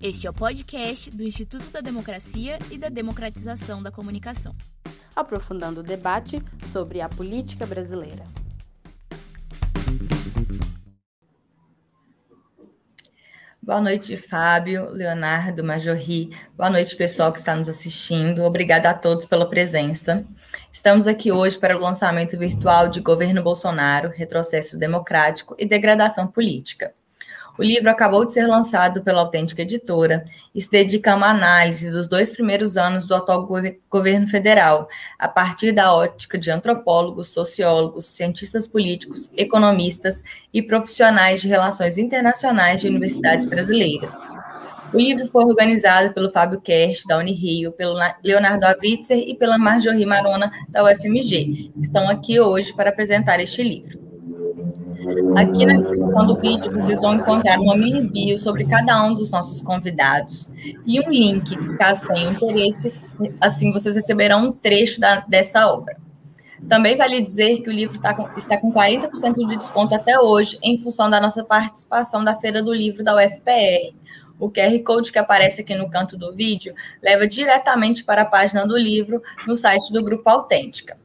Este é o podcast do Instituto da Democracia e da Democratização da Comunicação. Aprofundando o debate sobre a política brasileira. Boa noite, Fábio, Leonardo, Majorri. Boa noite, pessoal que está nos assistindo. Obrigada a todos pela presença. Estamos aqui hoje para o lançamento virtual de Governo Bolsonaro, Retrocesso Democrático e Degradação Política. O livro acabou de ser lançado pela Autêntica Editora e se dedica a uma análise dos dois primeiros anos do atual governo federal, a partir da ótica de antropólogos, sociólogos, cientistas políticos, economistas e profissionais de relações internacionais de universidades brasileiras. O livro foi organizado pelo Fábio Kerst, da Unirio, pelo Leonardo Avitzer e pela Marjorie Marona, da UFMG, que estão aqui hoje para apresentar este livro. Aqui na descrição do vídeo vocês vão encontrar uma mini bio sobre cada um dos nossos convidados e um link, caso tenham interesse, assim vocês receberão um trecho da, dessa obra. Também vale dizer que o livro tá com, está com 40% de desconto até hoje, em função da nossa participação da Feira do Livro da UFPR. O QR Code que aparece aqui no canto do vídeo leva diretamente para a página do livro no site do Grupo Autêntica.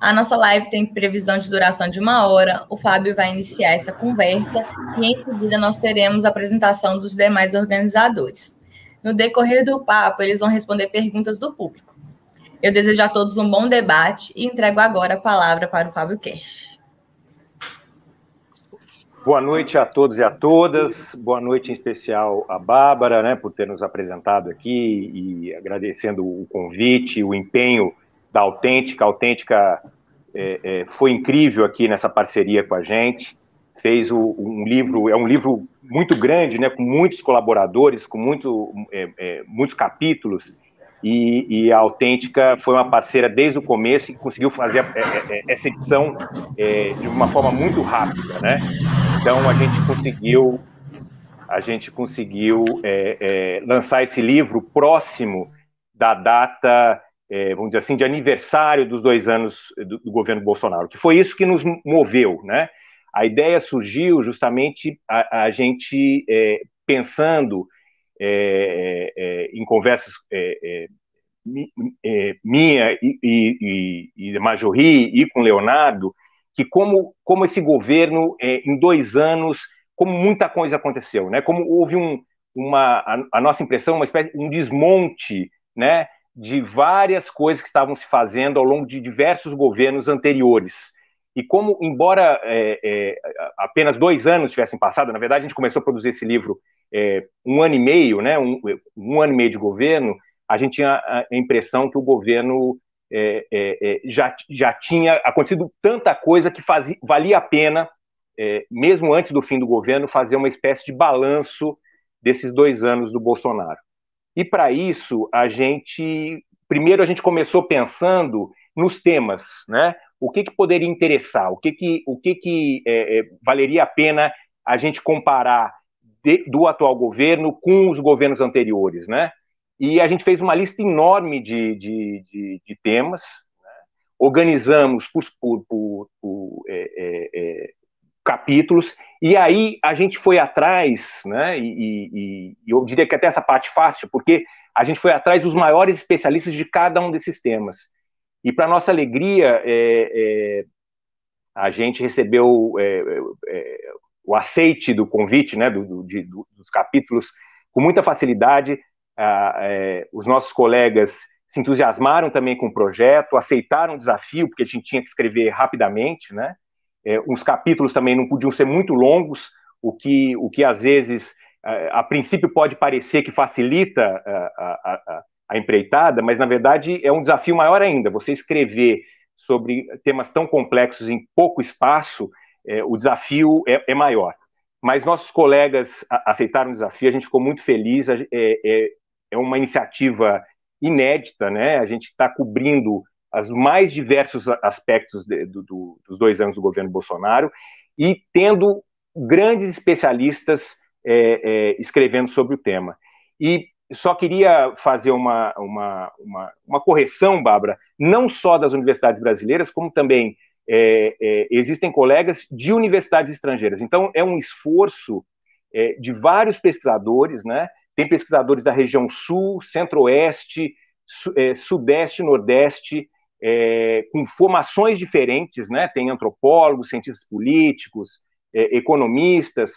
A nossa live tem previsão de duração de uma hora. O Fábio vai iniciar essa conversa e em seguida nós teremos a apresentação dos demais organizadores. No decorrer do papo, eles vão responder perguntas do público. Eu desejo a todos um bom debate e entrego agora a palavra para o Fábio Cash. Boa noite a todos e a todas. Boa noite em especial a Bárbara, né, por ter nos apresentado aqui e agradecendo o convite, o empenho da Autêntica. A Autêntica é, é, foi incrível aqui nessa parceria com a gente. Fez o, um livro, é um livro muito grande, né, com muitos colaboradores, com muito, é, é muitos capítulos. E, e, a Autêntica foi uma parceira desde o começo e conseguiu fazer é, é, essa edição de uma forma muito rápida, né? Então a gente conseguiu a gente conseguiu lançar esse livro próximo da data é, vamos dizer assim, de aniversário dos dois anos do, do, governo Bolsonaro, que foi isso que nos moveu, né? A ideia surgiu justamente a, a gente é, pensando é, em conversas minha e, e, e Majorri e com Leonardo, que como, como esse governo, em dois anos, como muita coisa aconteceu, né? Como houve um, uma, a, a nossa impressão, uma espécie, um desmonte, né? De várias coisas que estavam se fazendo ao longo de diversos governos anteriores. E como, embora é, é, apenas dois anos tivessem passado, na verdade a gente começou a produzir esse livro é, um ano e meio, né, um, um, ano e meio de governo, a gente tinha a impressão que o governo é, é, é, já, já tinha acontecido tanta coisa que fazia, valia a pena, mesmo antes do fim do governo, fazer uma espécie de balanço desses dois anos do Bolsonaro. E para isso, a gente primeiro a gente começou pensando nos temas, né? O que, que poderia interessar? O que que, o que, que é, é, valeria a pena a gente comparar de, do atual governo com os governos anteriores, né? E a gente fez uma lista enorme de, de, de, de temas, né? organizamos por, por, por, por é, é, é capítulos, e aí a gente foi atrás, né, e, e, e, eu diria que até essa parte fácil, porque a gente foi atrás dos maiores especialistas de cada um desses temas. E para nossa alegria, é, é, a gente recebeu é, é o aceite do convite, né, do, do, de, do, dos capítulos, com muita facilidade. É, os nossos colegas se entusiasmaram também com o projeto, aceitaram o desafio, porque a gente tinha que escrever rapidamente, né? É, uns capítulos também não podiam ser muito longos, o que, o que às vezes, é, a, princípio, pode parecer que facilita a, a, a, a empreitada, mas na verdade é um desafio maior ainda. Você escrever sobre temas tão complexos em pouco espaço, é, o desafio é, é, maior. Mas nossos colegas aceitaram o desafio, a gente ficou muito feliz. É, é, é uma iniciativa inédita, né? A gente está cobrindo os mais diversos aspectos de, do, do, dos dois anos do governo Bolsonaro e tendo grandes especialistas é, é, escrevendo sobre o tema. E só queria fazer uma, uma, uma, uma correção, Bárbara, não só das universidades brasileiras, como também é, é existem colegas de universidades estrangeiras. Então, é um esforço é, de vários pesquisadores, né? Tem pesquisadores da região sul, centro-oeste, é, sudeste, nordeste, é, com formações diferentes, né? Tem antropólogos, cientistas políticos, é, economistas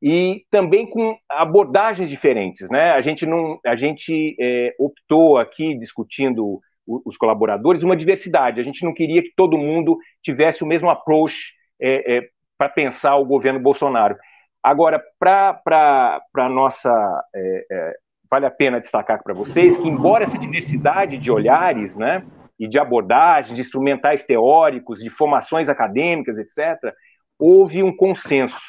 e também com abordagens diferentes, né? A gente não, a gente é, optou aqui discutindo os colaboradores uma diversidade. A gente não queria que todo mundo tivesse o mesmo approach é, é, para pensar o governo Bolsonaro. Agora, para a nossa. É, vale a pena destacar para vocês que, embora essa diversidade de olhares, né, e de abordagens, de instrumentais teóricos, de formações acadêmicas, etc., houve um consenso.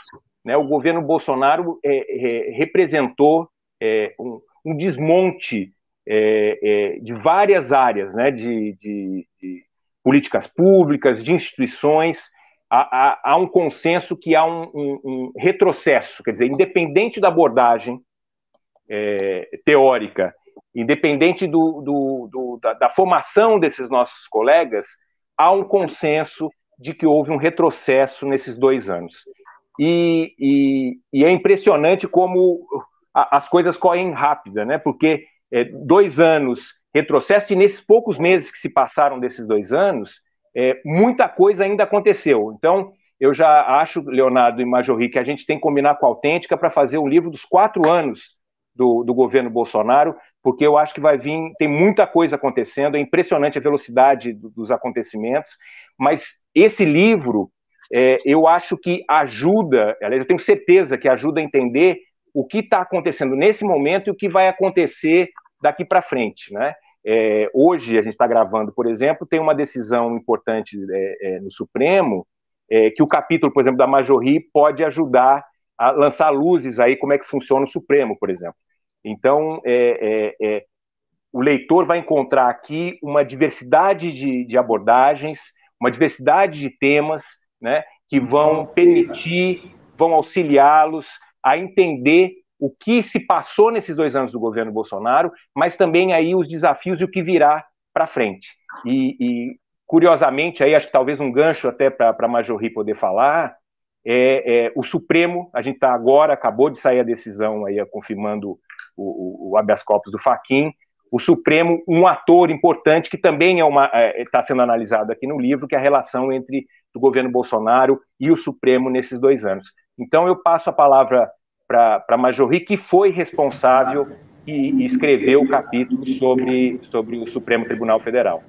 Né? O governo Bolsonaro é, é, representou é, um, um, desmonte é, é, de várias áreas, né? de, de, de, políticas públicas, de instituições. Há, há, há um consenso que há um, um, um, retrocesso, quer dizer, independente da abordagem é, teórica, independente do, do, do, da, da formação desses nossos colegas, há um consenso de que houve um retrocesso nesses dois anos. E, e, e é impressionante como a, as coisas correm rápida, né? Porque é, dois anos retrocesso, e nesses poucos meses que se passaram desses dois anos, é, muita coisa ainda aconteceu. Então, eu já acho, Leonardo e Majorri, que a gente tem que combinar com a Autêntica para fazer um livro dos quatro anos do, do, governo Bolsonaro, porque eu acho que vai vir, tem muita coisa acontecendo, é impressionante a velocidade dos acontecimentos, mas esse livro, é, eu acho que ajuda, aliás, eu tenho certeza que ajuda a entender o que está acontecendo nesse momento e o que vai acontecer daqui para frente, né? É, hoje a gente está gravando, por exemplo, tem uma decisão importante é, é, no Supremo é, que o capítulo, por exemplo, da Majorri pode ajudar a lançar luzes aí como é que funciona o Supremo, por exemplo. Então, é, é, o leitor vai encontrar aqui uma diversidade de, de abordagens, uma diversidade de temas, né, que vão permitir, vão auxiliá-los a entender o que se passou nesses dois anos do governo Bolsonaro, mas também aí os desafios e o que virá para frente. E, e, curiosamente, aí acho que talvez um gancho até para a Majorri poder falar, é, é, o Supremo, a gente está agora, acabou de sair a decisão aí confirmando o, o, o habeas corpus do Faquin, o Supremo, um ator importante que também é está é, tá sendo analisado aqui no livro, que é a relação entre o governo Bolsonaro e o Supremo nesses dois anos. Então eu passo a palavra para a Majorri, que foi responsável e, e, escreveu o capítulo sobre, sobre o Supremo Tribunal Federal.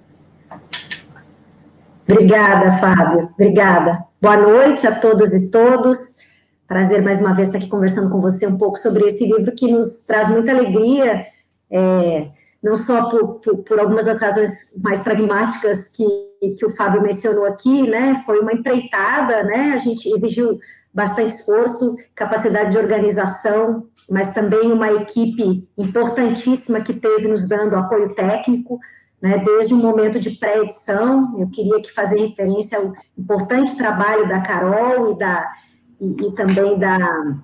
Obrigada, Fábio. Obrigada. Boa noite a todas e todos. Prazer mais uma vez estar aqui conversando com você um pouco sobre esse livro que nos traz muita alegria, é, não só por, por, por, algumas das razões mais pragmáticas que, que o Fábio mencionou aqui, né? Foi uma empreitada, né? A gente exigiu bastante esforço, capacidade de organização, mas também uma equipe importantíssima que teve nos dando apoio técnico, né, desde o momento de pré-edição. Eu queria que fazer referência ao importante trabalho da Carol e, da, e, e também da.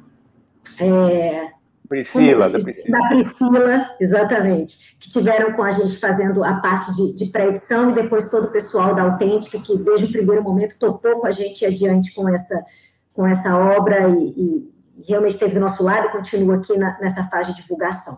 É, Priscila, da Priscila. Da Priscila, exatamente, que tiveram com a gente fazendo a parte de, de pré-edição e depois todo o pessoal da Autêntica, que desde o primeiro momento topou com a gente adiante com essa com essa obra e, e realmente esteve do nosso lado e continua aqui na, nessa fase de divulgação.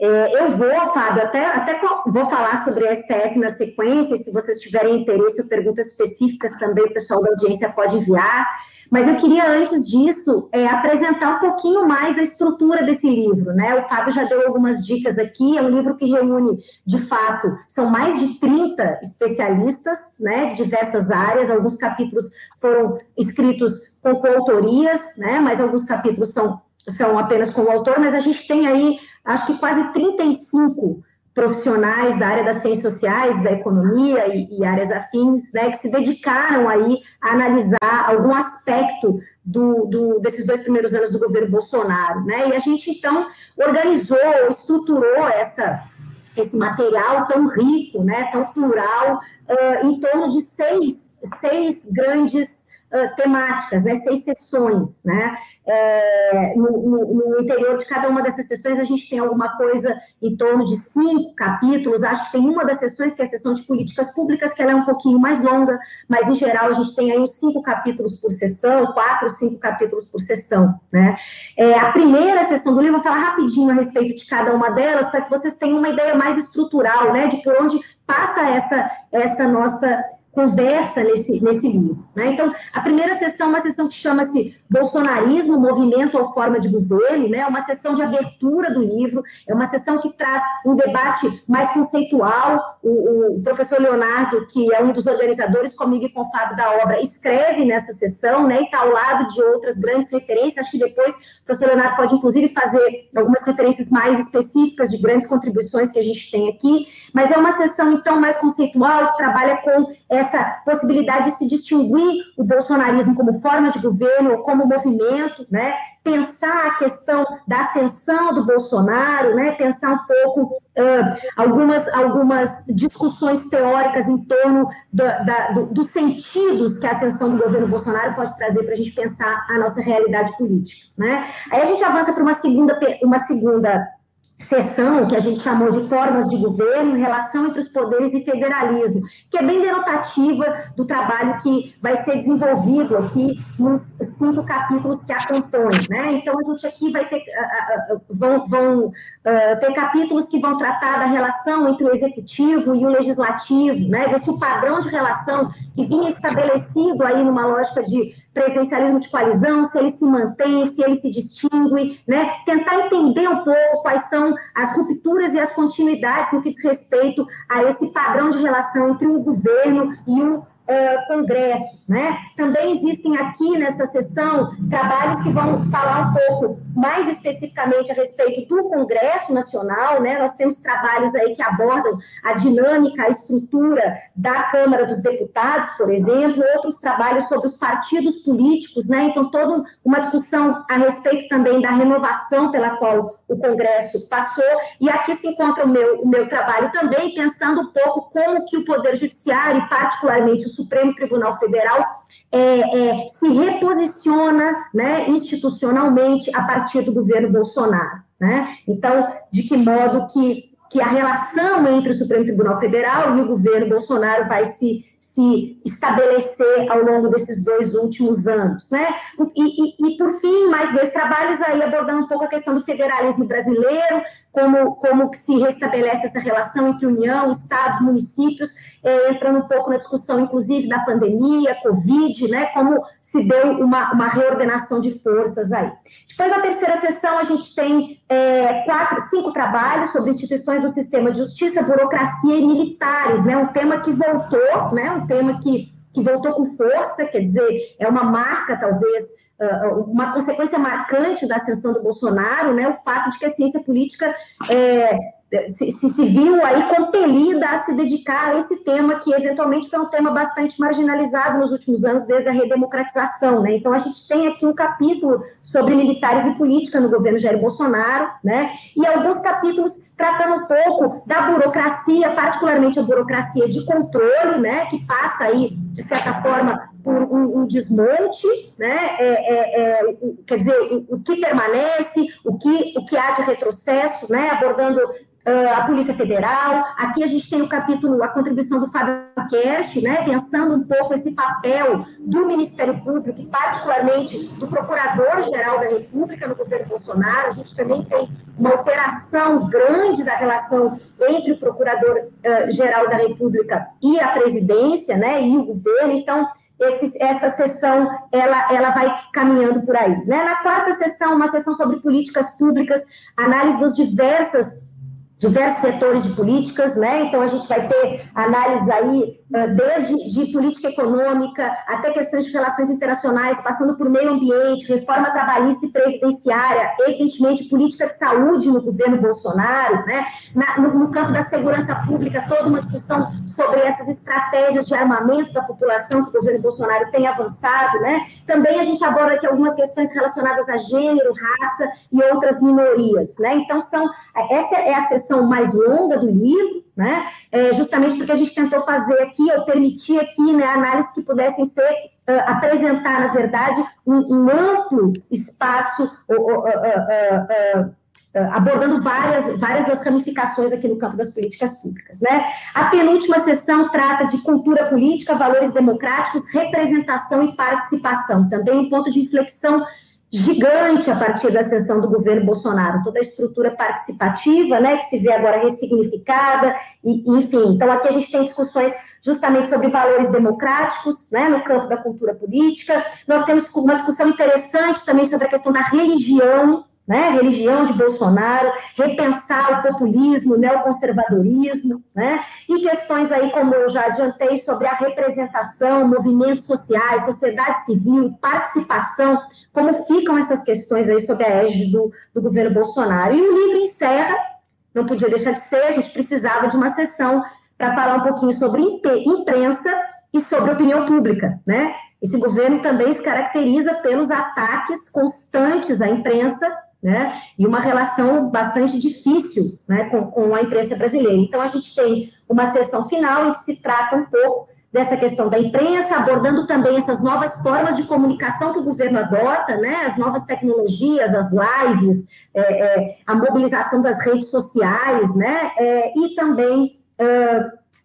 É, eu vou, Fábio, até, até vou falar sobre a STF na sequência, se vocês tiverem interesse ou perguntas específicas também, o pessoal da audiência pode enviar. Mas eu queria, antes disso, é, apresentar um pouquinho mais a estrutura desse livro. Né? O Fábio já deu algumas dicas aqui. É um livro que reúne, de fato, são mais de 30 especialistas né, de diversas áreas. Alguns capítulos foram escritos com coautorias, né, mas alguns capítulos são, são apenas com o autor. Mas a gente tem aí, acho que quase 35 profissionais da área das ciências sociais, da economia e, e áreas afins, né, que se dedicaram aí a analisar algum aspecto do, do, desses dois primeiros anos do governo Bolsonaro, né, e a gente, então, organizou, estruturou essa, esse material tão rico, né, tão plural, uh, em torno de seis, seis grandes uh, temáticas, né, seis sessões, né, é, no, no, no, interior de cada uma dessas sessões, a gente tem alguma coisa em torno de cinco capítulos. Acho que tem uma das sessões, que é a sessão de políticas públicas, que ela é um pouquinho mais longa, mas em geral a gente tem aí uns cinco capítulos por sessão, quatro, cinco capítulos por sessão. Né? É, a primeira sessão do livro, vou falar rapidinho a respeito de cada uma delas, para que vocês tenham uma ideia mais estrutural, né, de por onde passa essa, essa nossa conversa nesse, nesse livro. Né? Então, a primeira sessão é uma sessão que chama-se Bolsonarismo, Movimento ou Forma de Governo, né? uma sessão de abertura do livro, é uma sessão que traz um debate mais conceitual. O, o professor Leonardo, que é um dos organizadores comigo e com o Fábio da obra, escreve nessa sessão né? e está ao lado de outras grandes referências. Acho que depois o professor Leonardo pode, inclusive, fazer algumas referências mais específicas de grandes contribuições que a gente tem aqui, mas é uma sessão, então, mais conceitual, que trabalha com essa possibilidade de se distinguir o bolsonarismo como forma de governo ou como movimento, né? Pensar a questão da ascensão do Bolsonaro, né? Pensar um pouco uh, algumas, algumas discussões teóricas em torno da, da, do, dos sentidos que a ascensão do governo Bolsonaro pode trazer para a gente pensar a nossa realidade política, né? Aí a gente avança para uma segunda, uma segunda sessão que a gente chamou de formas de governo, relação entre os poderes e federalismo, que é bem denotativa do trabalho que vai ser desenvolvido aqui nos cinco capítulos que a compõem. Né? Então, a gente aqui vai ter, vão, vão uh, ter capítulos que vão tratar da relação entre o executivo e o legislativo, né? ver se o padrão de relação que vinha estabelecido aí numa lógica de presidencialismo de coalizão, se ele se mantém, se ele se distingue, né? Tentar entender um pouco quais são as rupturas e as continuidades no que diz respeito a esse padrão de relação entre o governo e o congressos, né? Também existem aqui nessa sessão trabalhos que vão falar um pouco mais especificamente a respeito do Congresso Nacional, né? Nós temos trabalhos aí que abordam a dinâmica, a estrutura da Câmara dos Deputados, por exemplo, outros trabalhos sobre os partidos políticos, né? Então, toda uma discussão a respeito também da renovação pela qual o Congresso passou, e aqui se encontra o meu, o meu trabalho também, pensando um pouco como que o Poder Judiciário, particularmente o Supremo Tribunal Federal é, é, se reposiciona né, institucionalmente a partir do governo Bolsonaro. Né? Então, de que modo que, que a relação entre o Supremo Tribunal Federal e o governo Bolsonaro vai se, se estabelecer ao longo desses dois últimos anos. Né? E, e, e, por fim, mais dois trabalhos aí abordando um pouco a questão do federalismo brasileiro, como, como que se restabelece essa relação entre União, Estados, municípios, é, entrando um pouco na discussão, inclusive, da pandemia, Covid, né, como se deu uma, uma reordenação de forças aí. Depois, na terceira sessão, a gente tem é, quatro, cinco trabalhos sobre instituições do sistema de justiça, burocracia e militares, né, um tema que voltou, né, um tema que, que voltou com força, quer dizer, é uma marca, talvez, uma consequência marcante da ascensão do Bolsonaro, né, o fato de que a ciência política é, se, se, viu aí compelida a se dedicar a esse tema, que eventualmente foi um tema bastante marginalizado nos últimos anos, desde a redemocratização, né? Então, a gente tem aqui um capítulo sobre militares e política no governo Jair Bolsonaro, né? E alguns capítulos tratando um pouco da burocracia, particularmente a burocracia de controle, né? Que passa aí, de certa forma, por um, um desmonte, né? É, é, é, quer dizer, o, o, que permanece, o que, o que há de retrocesso, né? Abordando a Polícia Federal. Aqui a gente tem o capítulo, a contribuição do Fábio Kersh, né? Pensando um pouco esse papel do Ministério Público, e particularmente do Procurador-Geral da República no governo Bolsonaro. A gente também tem uma alteração grande da relação entre o Procurador-Geral uh, da República e a presidência, né? E o governo. Então, esse, essa sessão ela, ela vai caminhando por aí. Né? Na quarta sessão, uma sessão sobre políticas públicas, análise das diversas diversos setores de políticas, né? Então a gente vai ter análise aí desde de política econômica até questões de relações internacionais, passando por meio ambiente, reforma trabalhista e previdenciária, evidentemente política de saúde no governo Bolsonaro, né? Na, no, no campo da segurança pública, toda uma discussão sobre essas estratégias de armamento da população que o governo Bolsonaro tem avançado, né? Também a gente aborda aqui algumas questões relacionadas a gênero, raça e outras minorias, né? Então são essa é a sessão mais longa do livro, né? É, justamente porque a gente tentou fazer aqui, ou permitir aqui, né, análises que pudessem ser uh, apresentar, na verdade, um, um amplo espaço, uh, abordando várias, várias das ramificações aqui no campo das políticas públicas. Né? A penúltima sessão trata de cultura política, valores democráticos, representação e participação, também um ponto de inflexão gigante a partir da ascensão do governo Bolsonaro, toda a estrutura participativa, né, que se vê agora ressignificada, e, enfim. Então, aqui a gente tem discussões justamente sobre valores democráticos, né, no campo da cultura política. Nós temos uma discussão interessante também sobre a questão da religião, né, religião de Bolsonaro, repensar o populismo, o neoconservadorismo, né, e questões aí, como eu já adiantei, sobre a representação, movimentos sociais, sociedade civil, participação como ficam essas questões aí sob a égide do, do governo Bolsonaro. E o livro encerra, não podia deixar de ser, a gente precisava de uma sessão para falar um pouquinho sobre imprensa e sobre opinião pública, né? Esse governo também se caracteriza pelos ataques constantes à imprensa, né? E uma relação bastante difícil, né, com, com a imprensa brasileira. Então a gente tem uma sessão final em que se trata um pouco dessa questão da imprensa, abordando também essas novas formas de comunicação que o governo adota, né, as novas tecnologias, as lives, é, é, a mobilização das redes sociais, né, é, e também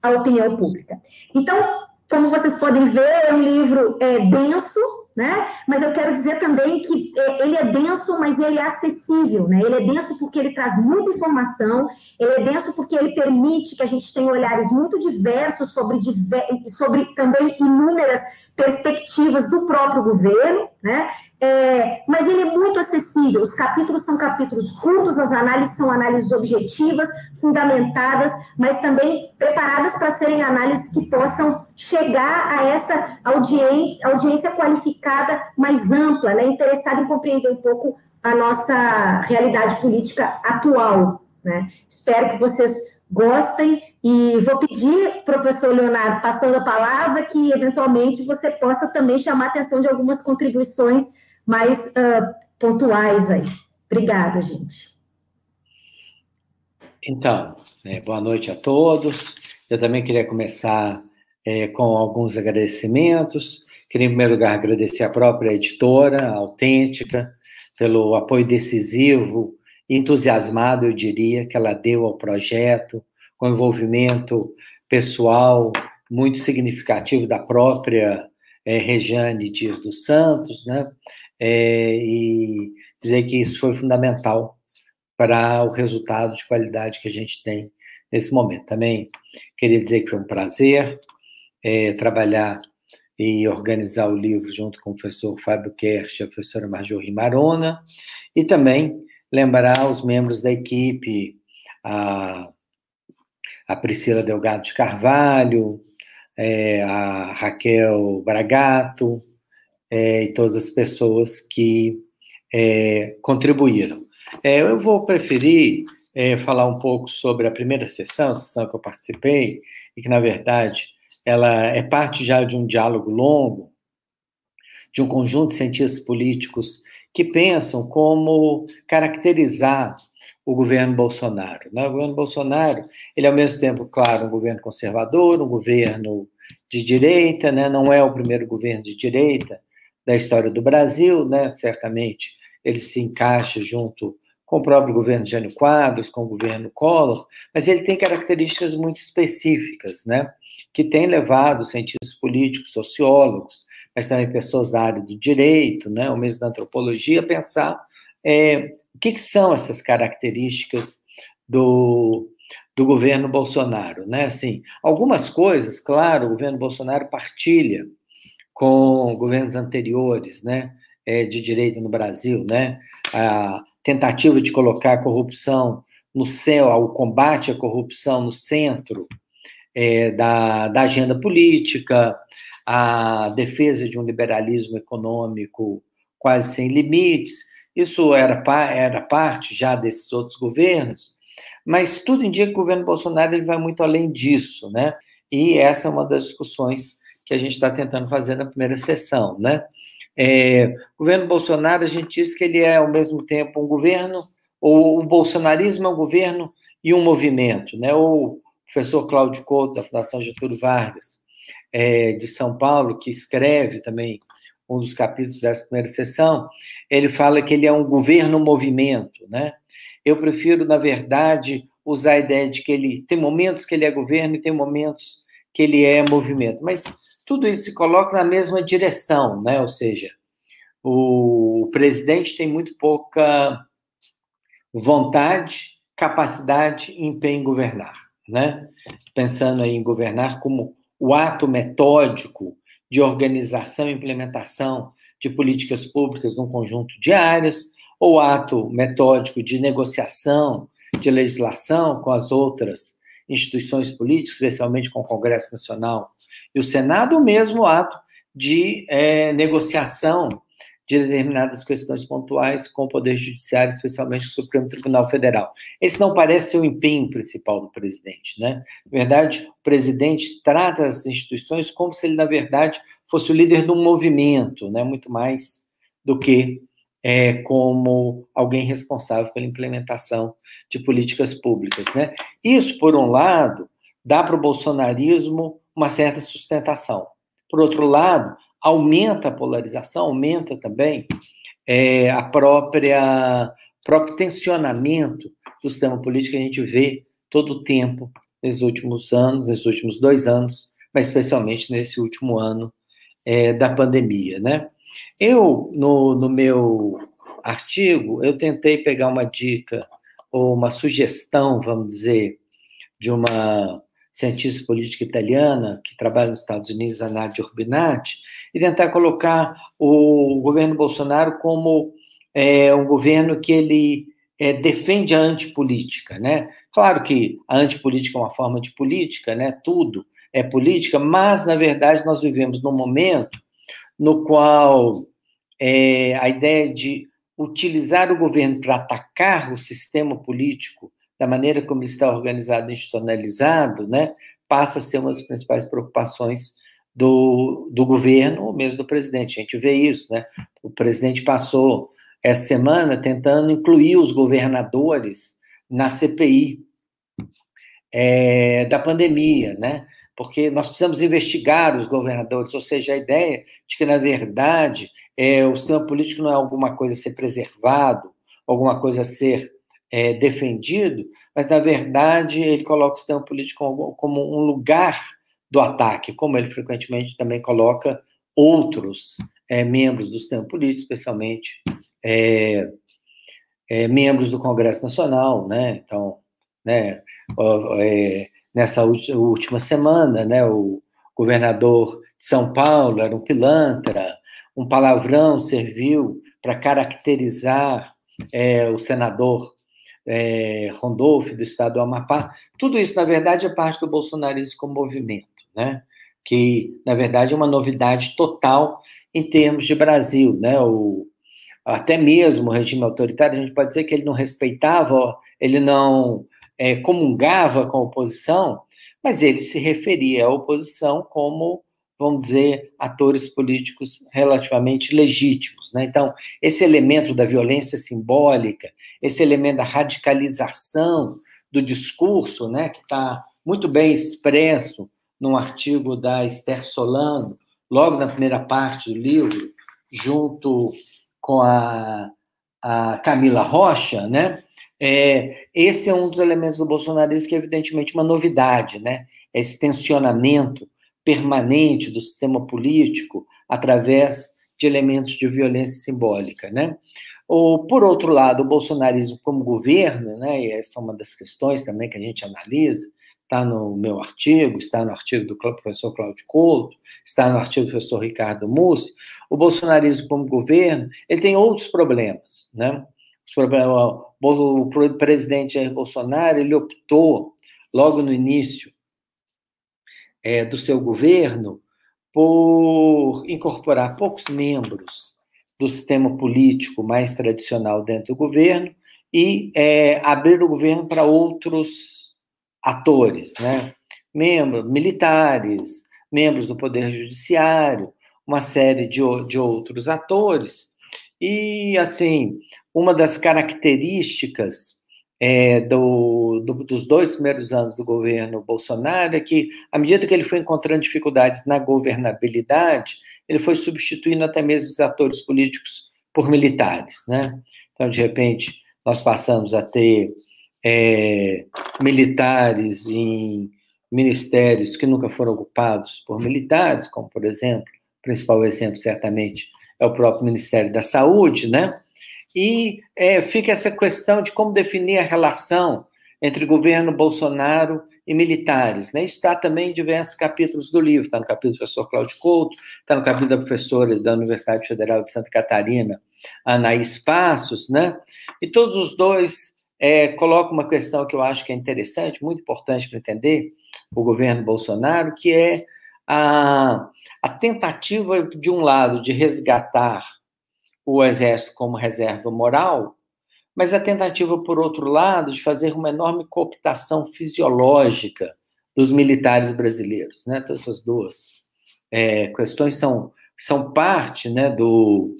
a opinião pública. Então, como vocês podem ver, é um livro é, denso, né? Mas eu quero dizer também que é, ele é denso, mas ele é acessível, né? Ele é denso porque ele traz muita informação, ele é denso porque ele permite que a gente tenha olhares muito diversos sobre, sobre também inúmeras perspectivas do próprio governo, né? É, mas ele é muito acessível. Os capítulos são capítulos curtos, as análises são análises objetivas, fundamentadas, mas também preparadas para serem análises que possam chegar a essa audiência, audiência qualificada mais ampla, né? interessada em compreender um pouco a nossa realidade política atual. Né? Espero que vocês gostem e vou pedir, professor Leonardo, passando a palavra, que eventualmente você possa também chamar a atenção de algumas contribuições mais uh, pontuais aí. Obrigada, gente. Então, né, boa noite a todos. Eu também queria começar é, com alguns agradecimentos. Queria, em primeiro lugar, agradecer a própria editora, a Autêntica, pelo apoio decisivo, entusiasmado, eu diria, que ela deu ao projeto, com envolvimento pessoal muito significativo da própria é, Rejane Dias dos Santos, né? É, e dizer que isso foi fundamental para o resultado de qualidade que a gente tem nesse momento. Também queria dizer que foi um prazer é, trabalhar e organizar o livro junto com o professor Fábio Kersh e a professora Marjorie Marona, e também lembrar os membros da equipe, a, a Priscila Delgado de Carvalho, é, a Raquel Bragato, é, e todas as pessoas que é, contribuíram. É, eu vou preferir é, falar um pouco sobre a primeira sessão, a sessão que eu participei, e que, na verdade, ela é parte já de um diálogo longo, de um conjunto de cientistas políticos que pensam como caracterizar o governo Bolsonaro. Né? O governo Bolsonaro, ele é ao mesmo tempo, claro, um governo conservador, um governo de direita, né? não é o primeiro governo de direita, da história do Brasil, né? certamente ele se encaixa junto com o próprio governo Jânio Quadros, com o governo Collor, mas ele tem características muito específicas, né? que têm levado cientistas políticos, sociólogos, mas também pessoas da área do direito, né? ou mesmo da antropologia, a pensar é, o que, que, são essas características do, do governo Bolsonaro. Né? Assim, algumas coisas, claro, o governo Bolsonaro partilha com governos anteriores, né, é, de direita no Brasil, né, a tentativa de colocar a corrupção no céu, o combate à corrupção no centro é, da, da agenda política, a defesa de um liberalismo econômico quase sem limites, isso era, era parte já desses outros governos, mas tudo indica que o governo Bolsonaro ele vai muito além disso, né? E essa é uma das discussões que a gente está tentando fazer na primeira sessão, né? É, o governo Bolsonaro, a gente diz que ele é ao mesmo tempo um governo, ou o bolsonarismo é um governo e um movimento, né? O professor Cláudio Couto, da Fundação Getúlio Vargas, é, de São Paulo, que escreve também um dos capítulos dessa primeira sessão, ele fala que ele é um governo movimento, né? Eu prefiro, na verdade, usar a ideia de que ele tem momentos que ele é governo e tem momentos que ele é movimento, mas tudo isso se coloca na mesma direção, né? Ou seja, o presidente tem muito pouca vontade, capacidade e empenho em governar, né? Pensando aí em governar como o ato metódico de organização e implementação de políticas públicas num conjunto de áreas, ou ato metódico de negociação de legislação com as outras instituições políticas, especialmente com o Congresso Nacional e o Senado, ou mesmo ato de é, negociação de determinadas questões pontuais com o Poder Judiciário, especialmente o Supremo Tribunal Federal. Esse não parece ser o empenho principal do presidente, né? Na verdade, o presidente trata as instituições como se ele, na verdade, fosse o líder de um movimento, né? Muito mais do que é, como alguém responsável pela implementação de políticas públicas, né? Isso, por um lado, dá para o bolsonarismo uma certa sustentação. Por outro lado, aumenta a polarização, aumenta também é, a própria próprio tensionamento do sistema político que a gente vê todo o tempo nesses últimos anos, nesses últimos dois anos, mas especialmente nesse último ano é, da pandemia, né? Eu, no, no meu artigo, eu tentei pegar uma dica ou uma sugestão, vamos dizer, de uma cientista política italiana que trabalha nos Estados Unidos, a Nadia Urbinati, e tentar colocar o governo Bolsonaro como é, um governo que ele é, defende a antipolítica, né? Claro que a antipolítica é uma forma de política, né? Tudo é política, mas na verdade nós vivemos num momento no qual é, a ideia de utilizar o governo para atacar o sistema político da maneira como ele está organizado e institucionalizado, né, passa a ser uma das principais preocupações do, do governo ou mesmo do presidente. A gente vê isso, né? O presidente passou essa semana tentando incluir os governadores na CPI é, da pandemia, né? Porque nós precisamos investigar os governadores, ou seja, a ideia de que, na verdade, é, o sistema político não é alguma coisa a ser preservado, alguma coisa a ser é, defendido, mas na verdade ele coloca o sistema político como, um lugar do ataque, como ele frequentemente também coloca outros é, membros do sistema político, especialmente é, é membros do Congresso Nacional, né? Então, né, é, nessa última semana, né, o governador de São Paulo era um pilantra, um palavrão serviu para caracterizar é, o senador é, do estado do Amapá. Tudo isso, na verdade, é parte do bolsonarismo como movimento, né? que, na verdade, é uma novidade total em termos de Brasil. Né? O, até mesmo o regime autoritário, a gente pode dizer que ele não respeitava, ele não é, comungava com a oposição, mas ele se referia à oposição como vamos dizer, atores políticos relativamente legítimos. Né? Então, esse elemento da violência simbólica, esse elemento da radicalização do discurso, né, que está muito bem expresso num artigo da Esther Solano, logo na primeira parte do livro, junto com a, a Camila Rocha, né? É, esse é um dos elementos do bolsonarismo que é evidentemente uma novidade, né? Esse tensionamento permanente do sistema político através de elementos de violência simbólica, né? Ou, por outro lado, o bolsonarismo como governo, né? E essa é uma das questões também que a gente analisa, está no meu artigo, está no artigo do professor Cláudio Couto, está no artigo do professor Ricardo Mussi, o bolsonarismo como governo, ele tem outros problemas, né? O presidente Jair Bolsonaro, ele optou, logo no início é, do seu governo por incorporar poucos membros do sistema político mais tradicional dentro do governo e é, abrir o governo para outros atores, né? Membros militares, membros do Poder Judiciário, uma série de, de outros atores. E, assim, uma das características é, do, do, dos dois primeiros anos do governo Bolsonaro é que, à medida que ele foi encontrando dificuldades na governabilidade, ele foi substituindo até mesmo os atores políticos por militares, né? Então, de repente, nós passamos a ter é, militares em ministérios que nunca foram ocupados por militares, como, por exemplo, o principal exemplo, certamente, é o próprio Ministério da Saúde, né? E é, fica essa questão de como definir a relação entre governo Bolsonaro e militares. Né? Isso está também em diversos capítulos do livro. Está no capítulo do professor Cláudio Couto, está no capítulo da professora da Universidade Federal de Santa Catarina, Anaís Passos, né? E todos os dois é, colocam uma questão que eu acho que é interessante, muito importante para entender o governo Bolsonaro, que é a, a tentativa, de um lado, de resgatar o exército como reserva moral, mas a tentativa, por outro lado, de fazer uma enorme cooptação fisiológica dos militares brasileiros. Né? Então, essas duas é, questões são, são parte né, do,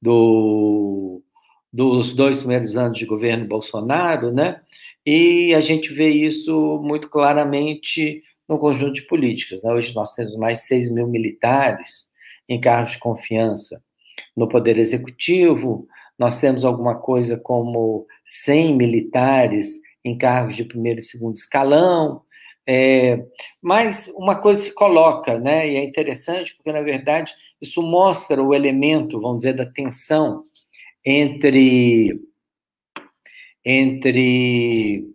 do, dos dois primeiros anos de governo Bolsonaro, né? e a gente vê isso muito claramente no conjunto de políticas. Né? Hoje nós temos mais de 6 mil militares em cargos de confiança no Poder Executivo, nós temos alguma coisa como 100 militares em cargos de primeiro e segundo escalão, é, mas uma coisa se coloca, né, e é interessante porque, na verdade, isso mostra o elemento, vamos dizer, da tensão entre, entre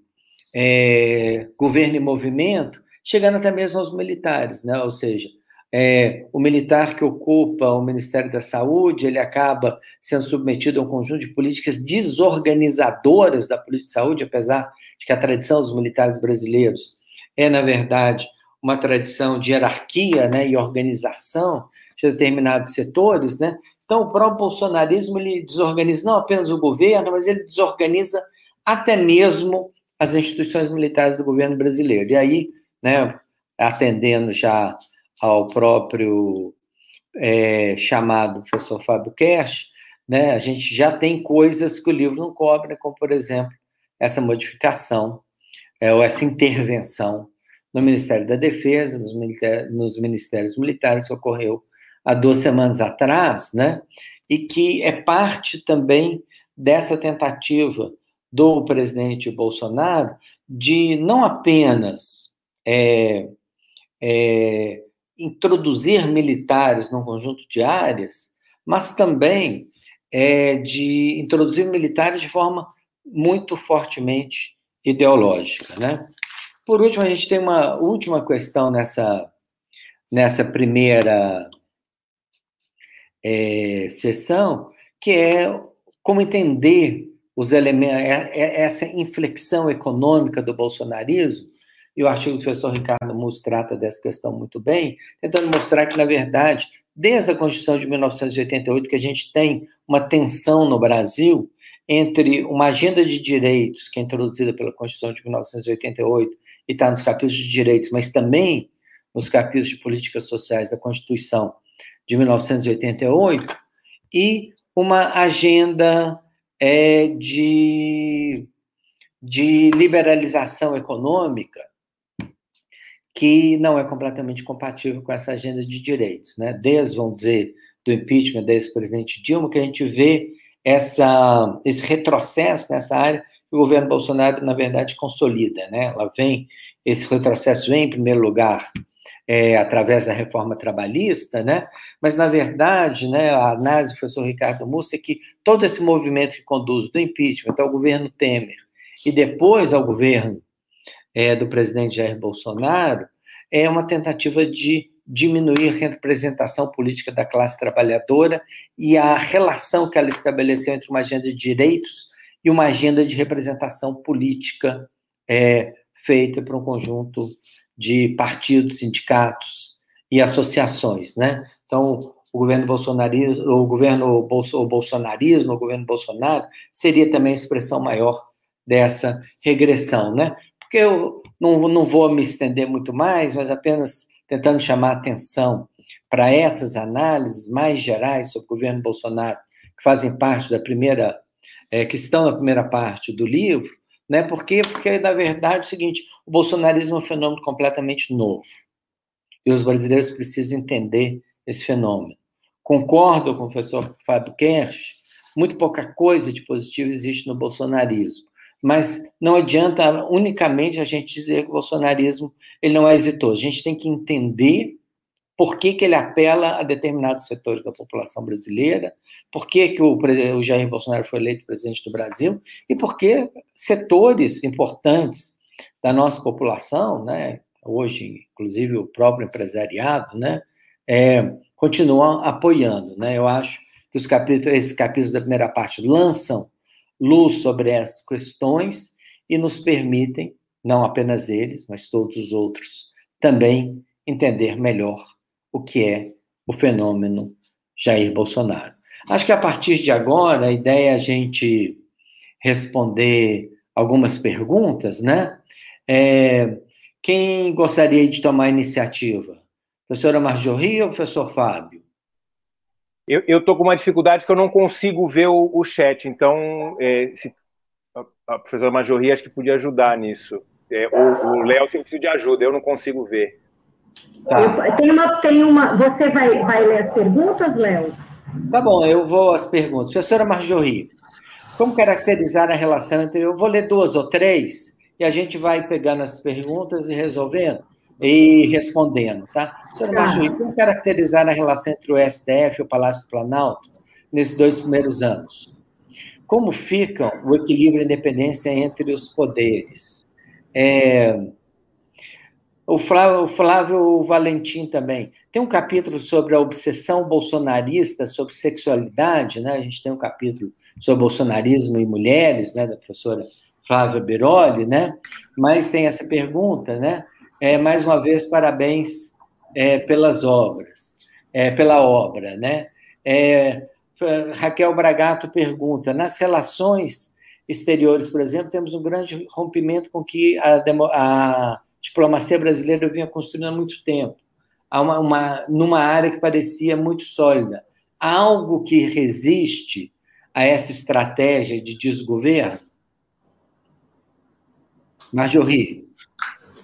é, governo e movimento, chegando até mesmo aos militares, né, ou seja, é, o militar que ocupa o Ministério da Saúde, ele acaba sendo submetido a um conjunto de políticas desorganizadoras da política de saúde, apesar de que a tradição dos militares brasileiros é, na verdade, uma tradição de hierarquia né, e organização de determinados setores, né? Então, o próprio bolsonarismo ele desorganiza não apenas o governo, mas ele desorganiza até mesmo as instituições militares do governo brasileiro. E aí, né, atendendo já ao próprio é, chamado professor Fábio Kersh, né, a gente já tem coisas que o livro não cobre, como, por exemplo, essa modificação, é, ou essa intervenção no Ministério da Defesa, nos, nos ministérios militares, que ocorreu há duas semanas atrás, né, e que é parte também dessa tentativa do presidente Bolsonaro de não apenas é, é, introduzir militares num conjunto de áreas, mas também é, de introduzir militares de forma muito fortemente ideológica, né? Por último, a gente tem uma última questão nessa, nessa primeira é, sessão, que é como entender os elementos, é, é, essa inflexão econômica do bolsonarismo e o artigo do professor Ricardo Mus trata dessa questão muito bem, tentando mostrar que, na verdade, desde a Constituição de 1988, que a gente tem uma tensão no Brasil entre uma agenda de direitos, que é introduzida pela Constituição de 1988 e está nos capítulos de direitos, mas também nos capítulos de políticas sociais da Constituição de 1988, e uma agenda é, de, de liberalização econômica que não é completamente compatível com essa agenda de direitos, né? Desde, vamos dizer, do impeachment desse presidente Dilma, que a gente vê essa, esse retrocesso nessa área que o governo Bolsonaro, na verdade, consolida, né? Ela vem, esse retrocesso vem, em primeiro lugar, é, através da reforma trabalhista, né? Mas, na verdade, né, a análise do professor Ricardo Mussa é que todo esse movimento que conduz do impeachment ao governo Temer e depois ao governo é, do presidente Jair Bolsonaro é uma tentativa de diminuir a representação política da classe trabalhadora e a relação que ela estabeleceu entre uma agenda de direitos e uma agenda de representação política é, feita por um conjunto de partidos, sindicatos e associações, né? Então, o governo bolsonarismo, o governo bolso, o bolsonarismo, o governo Bolsonaro seria também a expressão maior dessa regressão, né? Porque eu não, não vou me estender muito mais, mas apenas tentando chamar atenção para essas análises mais gerais sobre o governo Bolsonaro, que fazem parte da primeira, é, que estão na primeira parte do livro, Né? Por quê? Porque, na verdade, é o seguinte: o bolsonarismo é um fenômeno completamente novo. E os brasileiros precisam entender esse fenômeno. Concordo com o professor Fábio Kersh, muito pouca coisa de positivo existe no bolsonarismo. Mas não adianta unicamente a gente dizer que o bolsonarismo ele não é exitoso. A gente tem que entender por que, que ele apela a determinados setores da população brasileira, por que, que o, o Jair Bolsonaro foi eleito presidente do Brasil e por que setores importantes da nossa população, né, hoje, inclusive o próprio empresariado, né, é, continuam apoiando. Né? Eu acho que os capítulos, esses capítulos da primeira parte lançam luz sobre essas questões e nos permitem, não apenas eles, mas todos os outros, também entender melhor o que é o fenômeno Jair Bolsonaro. Acho que a partir de agora, a ideia é a gente responder algumas perguntas, né? É, quem gostaria de tomar a iniciativa? Professora Marjorie ou professor Fábio? Eu estou com uma dificuldade que eu não consigo ver o, o chat, então é, se, a, a, professora Marjorie acho que podia ajudar nisso. É, o Léo sempre precisa de ajuda, eu não consigo ver. Tá. tem uma, tem uma. Você vai, vai ler as perguntas, Léo? Tá bom, eu vou às perguntas. Professora Marjorie, como caracterizar a relação entre. Eu vou ler duas ou três e a gente vai pegando as perguntas e resolvendo e respondendo, tá? Tá. Marjorie, como caracterizar a relação entre o STF e o Palácio do Planalto nesses dois primeiros anos? Como fica o equilíbrio e independência entre os poderes? É, o Flávio, o Flávio Valentim também. Tem um capítulo sobre a obsessão bolsonarista sobre sexualidade, né? A gente tem um capítulo sobre bolsonarismo e mulheres, né, da professora Flávia Biroli, né? Mas tem essa pergunta, né? É, mais uma vez, parabéns é, pelas obras, é, pela obra, né? É, Raquel Bragato pergunta: nas relações exteriores, por exemplo, temos um grande rompimento com que a, a diplomacia brasileira vinha construindo há muito tempo, há uma, uma, numa área que parecia muito sólida. Há algo que resiste a essa estratégia de desgoverno? Marjorie,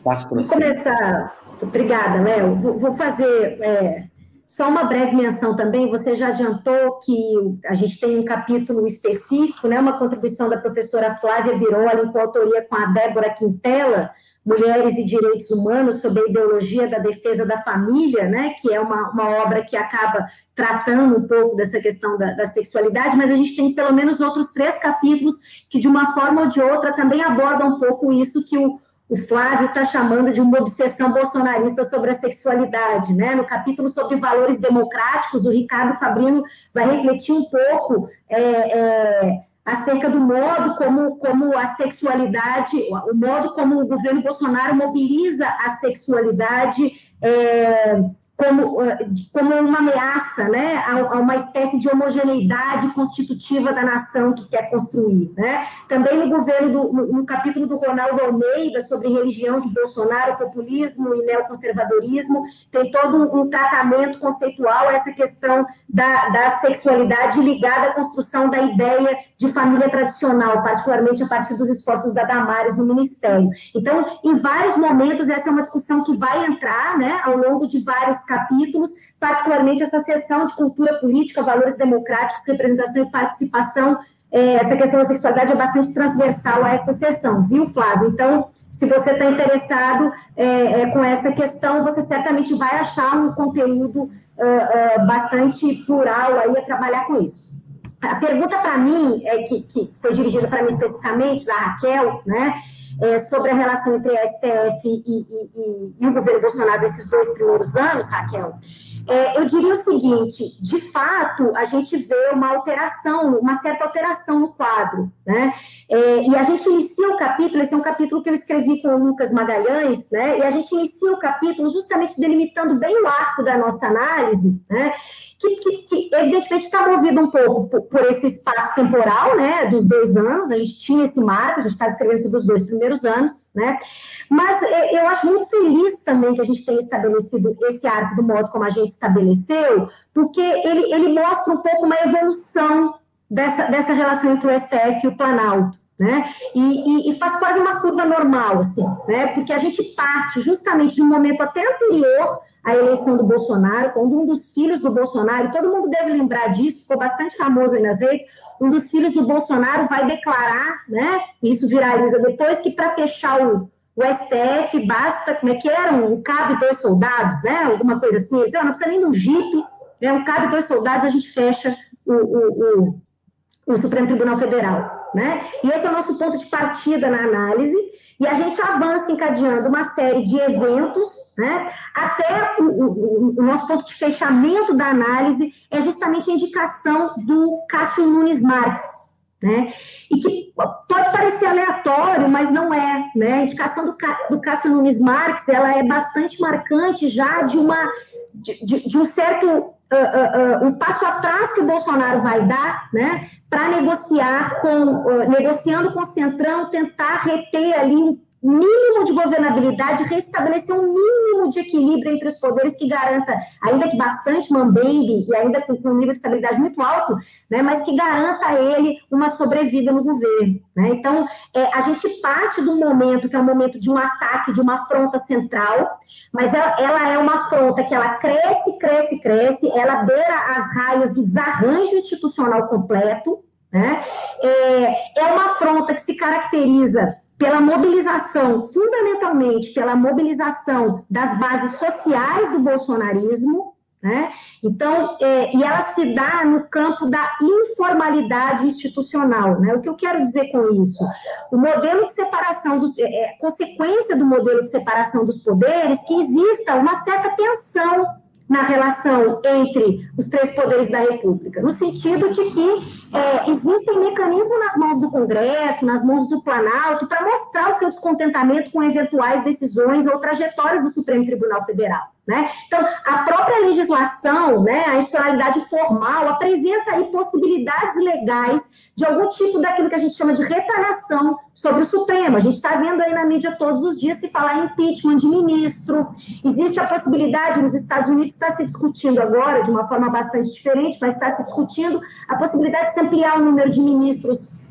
passo para você. Começar. Obrigada, Léo. Vou, vou fazer é, só uma breve menção também. Você já adiantou que a gente tem um capítulo específico, né, uma contribuição da professora Flávia Biroli, em coautoria com a Débora Quintela, Mulheres e Direitos Humanos, sobre a ideologia da defesa da família, né, que é uma, uma obra que acaba tratando um pouco dessa questão da, da, sexualidade, mas a gente tem pelo menos outros três capítulos que, de uma forma ou de outra, também abordam um pouco isso que o, o Flávio está chamando de uma obsessão bolsonarista sobre a sexualidade. Né? No capítulo sobre valores democráticos, o Ricardo Fabrino vai refletir um pouco. É, é, acerca do modo como, como a sexualidade, o modo como o governo Bolsonaro mobiliza a sexualidade é, como, eh, como uma ameaça né, a, uma espécie de homogeneidade constitutiva da nação que quer construir. Né? Também no governo, do, no, no, capítulo do Ronaldo Almeida sobre religião de Bolsonaro, populismo e neoconservadorismo, tem todo um, um tratamento conceitual a essa questão da, da sexualidade ligada à construção da ideia de família tradicional, particularmente a partir dos esforços da Damares no Ministério. Então, em vários momentos, essa é uma discussão que vai entrar né, ao longo de vários capítulos, particularmente essa seção de cultura política, valores democráticos, representação e participação. É, essa questão da sexualidade é bastante transversal a essa seção, viu, Flávio? Então, se você está interessado é, é, com essa questão, você certamente vai achar um conteúdo uh, bastante plural aí a trabalhar com isso. A pergunta para mim, é, que, que foi dirigida para mim especificamente, da Raquel, né? É, sobre a relação entre a STF e, e, e, e, o governo Bolsonaro nesses dois primeiros anos, Raquel, é, eu diria o seguinte: de fato, a gente vê uma alteração, uma certa alteração no quadro, né? É, e a gente inicia o capítulo, esse é um capítulo que eu escrevi com o Lucas Magalhães, né? E a gente inicia o capítulo justamente delimitando bem o arco da nossa análise, né? Que, que, que evidentemente está movido um pouco por, por, esse espaço temporal, né, dos dois anos, a gente tinha esse marco, a gente estava escrevendo sobre os dois primeiros anos, né, mas é, eu acho muito feliz também que a gente tenha estabelecido esse arco do modo como a gente estabeleceu, porque ele, ele mostra um pouco uma evolução dessa, dessa relação entre o STF e o Planalto, né? E, e, e, faz quase uma curva normal, assim, né? Porque a gente parte justamente de um momento até anterior à eleição do Bolsonaro, quando um dos filhos do Bolsonaro, todo mundo deve lembrar disso, ficou bastante famoso aí nas redes, um dos filhos do Bolsonaro vai declarar, né? Isso viraliza depois que para fechar o, o STF basta, como é que era? Um cabo e dois soldados, né? Alguma coisa assim. Eles, oh, não precisa nem de um jipe, né? um cabo e dois soldados, a gente fecha o, o, o, o Supremo Tribunal Federal né? E esse é o nosso ponto de partida na análise, e a gente avança encadeando uma série de eventos, né? Até o, o, o, nosso ponto de fechamento da análise é justamente a indicação do Cássio Nunes Marques, né? E que pode parecer aleatório, mas não é, né? A indicação do, do Cássio Nunes Marques, ela é bastante marcante já de uma de, de, de um certo uh, uh, um passo atrás que o Bolsonaro vai dar, né, para negociar com, negociando com o Centrão, tentar reter ali um mínimo de governabilidade, restabelecer um mínimo de equilíbrio entre os poderes que garanta, ainda que bastante mambembe e ainda com, um nível de estabilidade muito alto, né, mas que garanta a ele uma sobrevida no governo. Né? Então, é, a gente parte um momento que é um momento de um ataque, de uma afronta central, mas ela, ela, é uma afronta que ela cresce, cresce, cresce, ela beira as raias do desarranjo institucional completo, né? É, é uma afronta que se caracteriza pela mobilização, fundamentalmente pela mobilização das bases sociais do bolsonarismo, né? Então, é, e ela se dá no campo da informalidade institucional. Né? O que eu quero dizer com isso? O modelo de separação, dos, é, é, consequência do modelo de separação dos poderes, que exista uma certa tensão na relação entre os três poderes da República, no sentido de que é, existem mecanismos nas mãos do Congresso, nas mãos do Planalto, para mostrar o seu descontentamento com eventuais decisões ou trajetórias do Supremo Tribunal Federal. Né? Então, a própria legislação, né, a institucionalidade formal, apresenta aí possibilidades legais de algum tipo daquilo que a gente chama de retaliação sobre o Supremo. A gente está vendo aí na mídia todos os dias se falar em impeachment de ministro. Existe a possibilidade, nos Estados Unidos está se discutindo agora, de uma forma bastante diferente, mas está se discutindo a possibilidade de se ampliar o número de ministros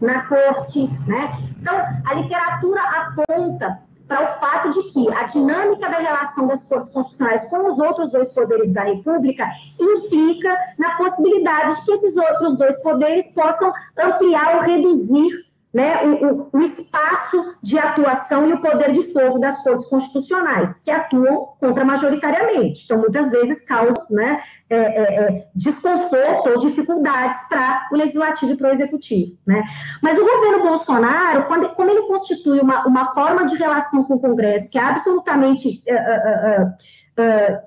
na corte, né? Então, a literatura aponta para o fato de que a dinâmica da relação das cortes constitucionais com os outros dois poderes da República implica na possibilidade de que esses outros dois poderes possam ampliar ou reduzir né, o, o, espaço de atuação e o poder de fogo das cortes constitucionais, que atuam contra majoritariamente. Então, muitas vezes causam né, é, é, é desconforto ou dificuldades para o legislativo e para o executivo. Né? Mas o governo Bolsonaro, quando, como ele constitui uma, uma forma de relação com o Congresso que é absolutamente. Uh, uh,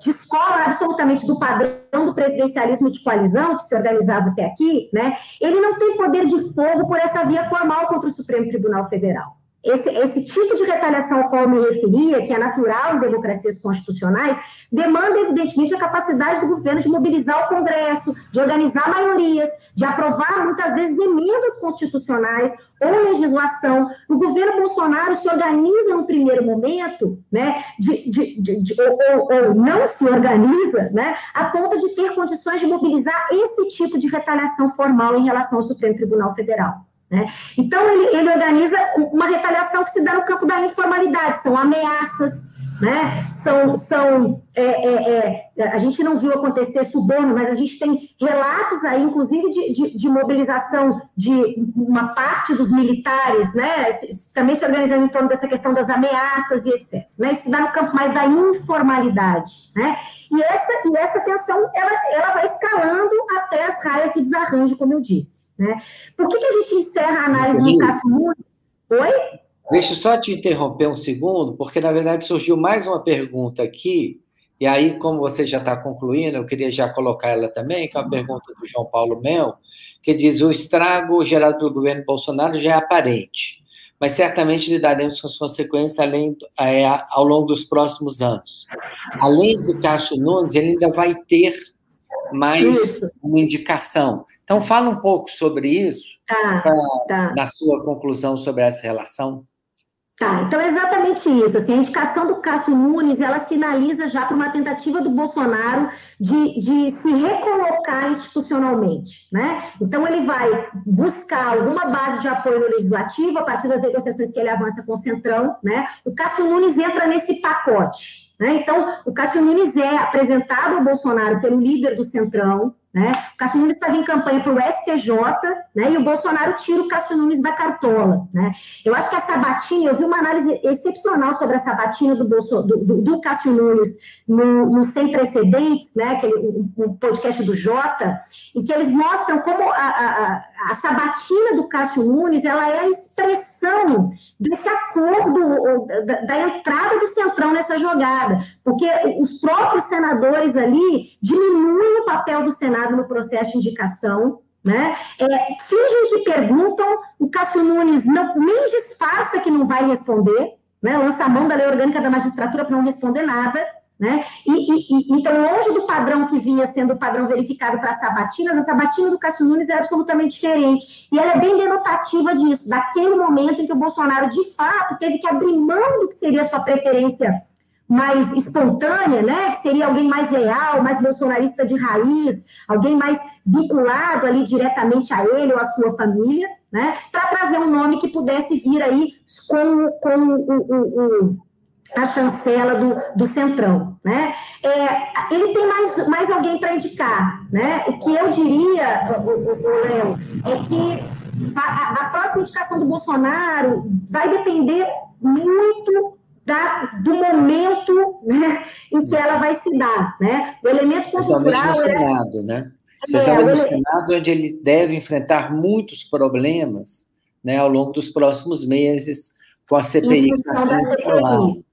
descola absolutamente do padrão do presidencialismo de coalizão que se organizava até aqui, né, ele não tem poder de fogo por essa via formal contra o Supremo Tribunal Federal. Esse, esse tipo de retaliação ao qual eu me referia, que é natural em democracias constitucionais, demanda, evidentemente, a capacidade do governo de mobilizar o Congresso, de organizar maiorias, de aprovar, muitas vezes, emendas constitucionais ou legislação. O governo Bolsonaro se organiza no primeiro momento, né, de, de, de, de ou, ou, não se organiza, né, a ponto de ter condições de mobilizar esse tipo de retaliação formal em relação ao Supremo Tribunal Federal. Né? Então, ele, ele organiza uma retaliação que se dá no campo da informalidade, são ameaças, né? São, são é, é, é, a gente não viu acontecer suborno, mas a gente tem relatos aí, inclusive, de, de, de, mobilização de uma parte dos militares, né? Também se organizando em torno dessa questão das ameaças e etc. Né? Isso dá no campo mais da informalidade, né? E essa, e essa tensão, ela, ela vai escalando até as raias de desarranjo, como eu disse, né? Por que, que a gente encerra a análise no caso? Oi? Deixa eu só te interromper um segundo, porque na verdade surgiu mais uma pergunta aqui, e aí, como você já está concluindo, eu queria já colocar ela também, que é uma pergunta do João Paulo Mel, que diz: o estrago gerado pelo governo Bolsonaro já é aparente, mas certamente lidaremos com as consequências além, é, ao longo dos próximos anos. Além do Cássio Nunes, ele ainda vai ter mais uma indicação. Então, fala um pouco sobre isso, tá, pra, tá. na sua conclusão sobre essa relação. Tá, então é exatamente isso. Assim, a indicação do Cássio Nunes, ela sinaliza já para uma tentativa do Bolsonaro de, de se recolocar institucionalmente, né? Então ele vai buscar alguma base de apoio no legislativo a partir das negociações que ele avança com o Centrão, né? O Cássio Nunes entra nesse pacote, né? Então, o Cássio Nunes é apresentado ao Bolsonaro pelo líder do Centrão, né? O Cássio Nunes estava em campanha para o STJ, né? E o Bolsonaro tira o Cássio Nunes da cartola, né? Eu acho que a sabatina, eu vi uma análise excepcional sobre a sabatina do, Bolso, do, do, do Cássio Nunes no, no, Sem Precedentes, né? Aquele um, um podcast do Jota, em que eles mostram como a, a, a sabatina do Cássio Nunes ela é a expressão desse acordo da, da entrada do Centrão nessa jogada, porque os próprios senadores ali diminuem o papel do Senado no processo de indicação, né? É, fingem que perguntam, o Cássio Nunes não, nem disfarça que não vai responder, né? lança a mão da lei orgânica da magistratura para não responder nada, né? E, e, e, então, longe do padrão que vinha sendo o padrão verificado para as sabatinas, a sabatina do Cássio Nunes é absolutamente diferente. E ela é bem denotativa disso, daquele momento em que o Bolsonaro, de fato, teve que abrir mão do que seria a sua preferência mais espontânea, né, que seria alguém mais real, mais bolsonarista de raiz, alguém mais vinculado ali diretamente a ele ou a sua família, né, para trazer um nome que pudesse vir aí com, com o, o, o a chancela do, do Centrão, né? É, ele tem mais, mais alguém para indicar, né? O que eu diria, o, o, o Léo, é que a, a próxima indicação do Bolsonaro vai depender muito da, do momento né, em que ela vai se dar. Né? O elemento conjuntural... no é Senado, é... né? Especialmente é, no Senado, onde ele deve enfrentar muitos problemas né, ao longo dos próximos meses com a CPI que está sendo instalada.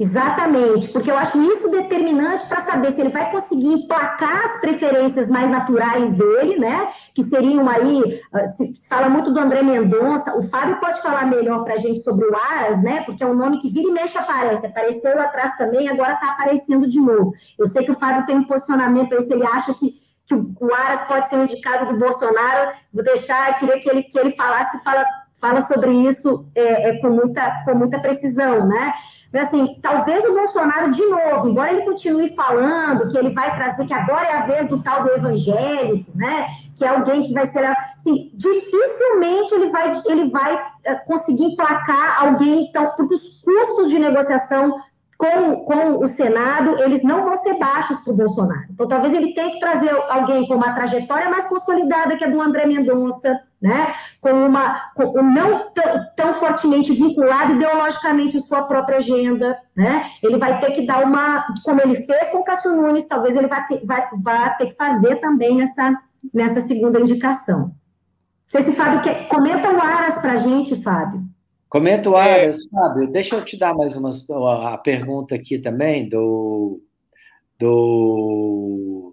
Exatamente, porque eu acho isso determinante para saber se ele vai conseguir emplacar as preferências mais naturais dele, né? Que seriam aí, ah, se, fala muito do André Mendonça, o Fábio pode falar melhor para a gente sobre o Aras, né? Porque é um nome que vira e mexe aparece, apareceu lá atrás também, agora está aparecendo de novo. Eu sei que o Fábio tem um posicionamento aí, se ele acha que, que o Aras pode ser um indicado do Bolsonaro, vou deixar, queria que ele, que ele falasse, fala, fala sobre isso é, é, com, muita, com muita precisão, né? Assim, talvez o Bolsonaro, de novo, embora ele continue falando que ele vai trazer, que agora é a vez do tal do evangélico, né? Que é alguém que vai ser. Assim, dificilmente ele vai, ele vai eh, conseguir emplacar alguém, então, porque os custos de negociação com, com o Senado, eles não vão ser baixos para o Bolsonaro. Então, talvez ele tenha que trazer alguém com uma trajetória mais consolidada que a do André Mendonça, né? com uma com, não tão, tão, fortemente vinculado ideologicamente à sua própria agenda. Né? Ele vai ter que dar uma, como ele fez com o Cássio Nunes, talvez ele vá ter, vai, vá ter que fazer também nessa, nessa segunda indicação. Não sei se Fábio quer. Comenta o Aras para a gente, Fábio. Comenta o é. Aras, é... Fábio. Deixa eu te dar mais uma a pergunta aqui também do. do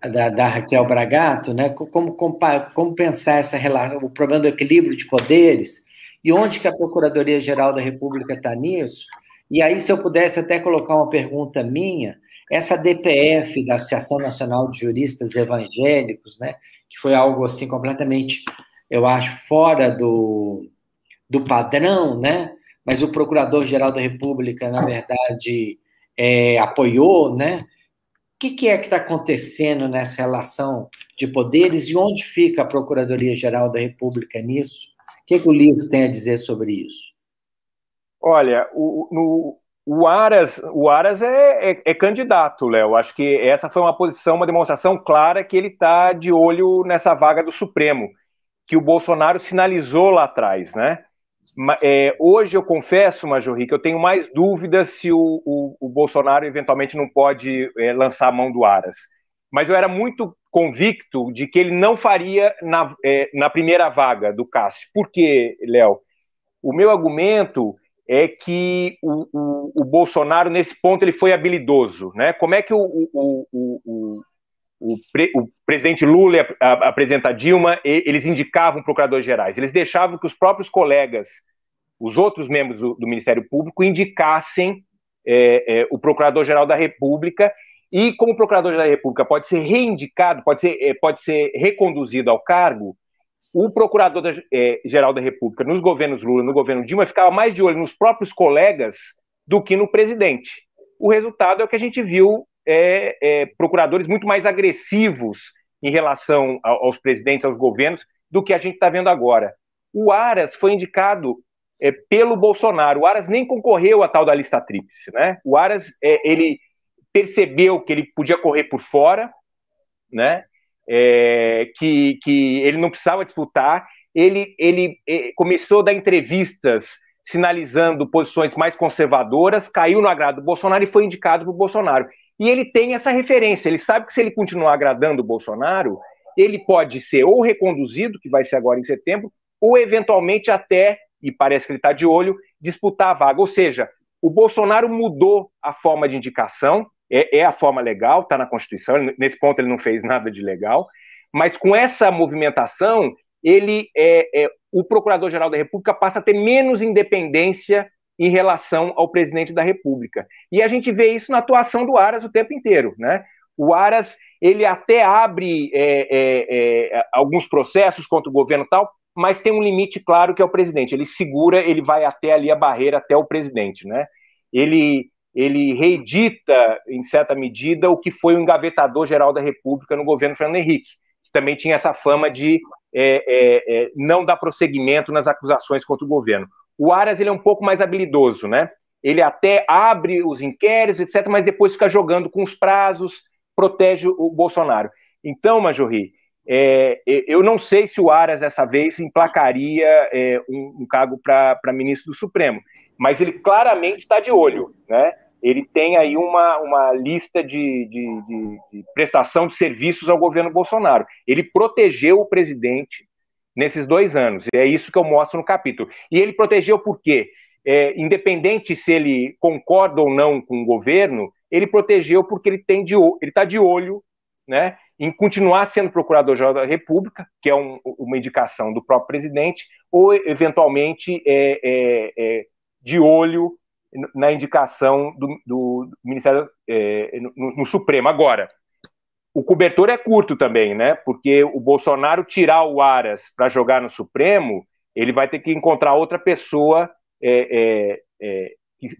da, da, Raquel Bragato, né? Como, como, pensar essa relação, o problema do equilíbrio de poderes e onde que a Procuradoria-Geral da República está nisso? E aí, se eu pudesse até colocar uma pergunta minha, essa DPF da Associação Nacional de Juristas Evangélicos, né? Que foi algo assim completamente, eu acho, fora do, do padrão, né? Mas o Procurador-Geral da República, na verdade, é, apoiou, né? O que, que é que está acontecendo nessa relação de poderes e onde fica a Procuradoria-Geral da República nisso? O que, que, o livro tem a dizer sobre isso? Olha, o, no, o Aras, o Aras é, é, é candidato, Léo. Acho que essa foi uma posição, uma demonstração clara que ele está de olho nessa vaga do Supremo, que o Bolsonaro sinalizou lá atrás, né? É, hoje eu confesso, Majorri, que eu tenho mais dúvidas se o, o, o Bolsonaro eventualmente não pode é, lançar a mão do Aras. Mas eu era muito convicto de que ele não faria na, é, na primeira vaga do Cássio. Por quê, Léo? O meu argumento é que o, o, Bolsonaro, nesse ponto, ele foi habilidoso. Né? Como é que o, o, pre, o presidente Lula apresenta a Dilma, eles indicavam procuradores gerais. Eles deixavam que os próprios colegas, os outros membros do, do Ministério Público, indicassem é, é, o Procurador-Geral da República. E como o Procurador-Geral da República pode ser reindicado, pode ser, é, pode ser reconduzido ao cargo, o procurador-geral da, é, da República, nos governos Lula, no governo Dilma, ficava mais de olho nos próprios colegas do que no presidente. O resultado é o que a gente viu é, é, procuradores muito mais agressivos em relação aos presidentes, aos governos, do que a gente está vendo agora. O Aras foi indicado é, pelo Bolsonaro. O Aras nem concorreu à tal da lista tríplice, né? O Aras é, ele percebeu que ele podia correr por fora, né? É, que, que ele não precisava disputar. Ele, ele é, começou a dar entrevistas sinalizando posições mais conservadoras, caiu no agrado do Bolsonaro e foi indicado para o Bolsonaro. E ele tem essa referência, ele sabe que se ele continuar agradando o Bolsonaro, ele pode ser ou reconduzido, que vai ser agora em setembro, ou eventualmente até, e parece que ele está de olho, disputar a vaga. Ou seja, o Bolsonaro mudou a forma de indicação, é, é a forma legal, está na Constituição, nesse ponto ele não fez nada de legal, mas com essa movimentação, ele é, é o Procurador-Geral da República passa a ter menos independência em relação ao presidente da República. E a gente vê isso na atuação do Aras o tempo inteiro, né? O Aras ele até abre é, é, é, alguns processos contra o governo tal, mas tem um limite claro que é o presidente. Ele segura, ele vai até ali a barreira até o presidente, né? Ele ele reedita em certa medida o que foi o engavetador geral da República no governo Fernando Henrique, que também tinha essa fama de é, é, é, não dar prosseguimento nas acusações contra o governo. O Aras ele é um pouco mais habilidoso, né? Ele até abre os inquéritos, etc., mas depois fica jogando com os prazos, protege o Bolsonaro. Então, Majorri, é, eu não sei se o Aras dessa vez emplacaria é, um, um, cargo para ministro do Supremo, mas ele claramente está de olho, né? Ele tem aí uma, uma lista de, de, de prestação de serviços ao governo Bolsonaro. Ele protegeu o presidente nesses dois anos. E é isso que eu mostro no capítulo. E ele protegeu por quê? É, independente se ele concorda ou não com o governo, ele protegeu porque ele tem de ele está de olho, né, em continuar sendo procurador-geral da República, que é um, uma indicação do próprio presidente, ou eventualmente é, é, é de olho na indicação do, do Ministério é, no, no Supremo. Agora, o cobertor é curto também, né? Porque o Bolsonaro tirar o Aras para jogar no Supremo, ele vai ter que encontrar outra pessoa é, é, é,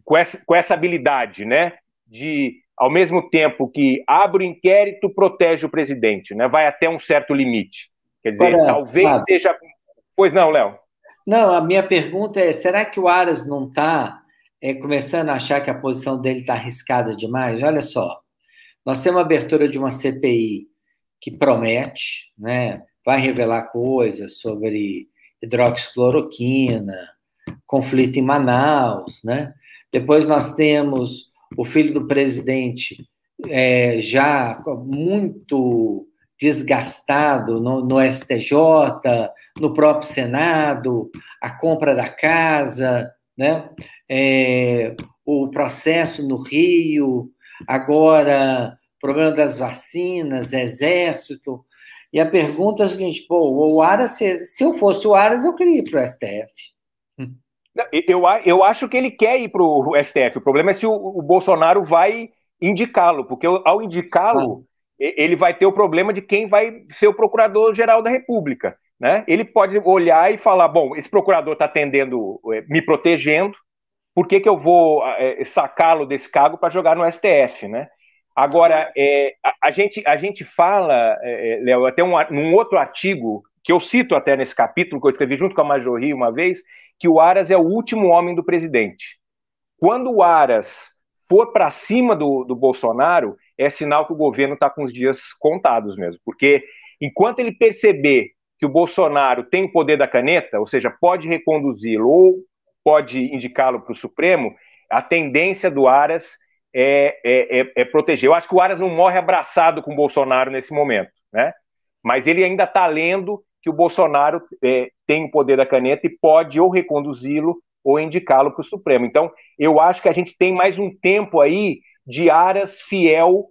com, essa, com essa habilidade, né? De, ao mesmo tempo que abre o inquérito, protege o presidente, né? Vai até um certo limite. Quer dizer, Olha, talvez seja. Pois não, Léo? Não, a minha pergunta é: será que o Aras não está é, começando a achar que a posição dele está arriscada demais? Olha só. Nós temos a abertura de uma CPI que promete, né, vai revelar coisas sobre hidroxicloroquina, conflito em Manaus, né? Depois nós temos o filho do presidente é, já muito desgastado no, no, STJ, no próprio Senado, a compra da casa, né? É, o processo no Rio, agora problema das vacinas, exército. E a pergunta é a seguinte: pô, o Aras, se eu fosse o Aras, eu queria ir para o STF. Eu, eu acho que ele quer ir para o STF. O problema é se o, o Bolsonaro vai indicá-lo, porque ao indicá-lo, ah. ele vai ter o problema de quem vai ser o procurador-geral da República. Né? Ele pode olhar e falar: bom, esse procurador está atendendo, é, me protegendo, por que, que eu vou é, sacá-lo desse cargo para jogar no STF, né? Agora, é, a, a, gente, a gente fala, é, é, Léo, até um, num outro artigo, que eu cito até nesse capítulo, que eu escrevi junto com a Majorri uma vez, que o Aras é o último homem do presidente. Quando o Aras for para cima do, do Bolsonaro, é sinal que o governo está com os dias contados mesmo, porque enquanto ele perceber que o Bolsonaro tem o poder da caneta, ou seja, pode reconduzi-lo ou pode indicá-lo para o Supremo, a tendência do Aras é, é, é, é, proteger. Eu acho que o Aras não morre abraçado com o Bolsonaro nesse momento, né? Mas ele ainda está lendo que o Bolsonaro é, tem o poder da caneta e pode ou reconduzi-lo ou indicá-lo para o Supremo. Então, eu acho que a gente tem mais um tempo aí de Aras fiel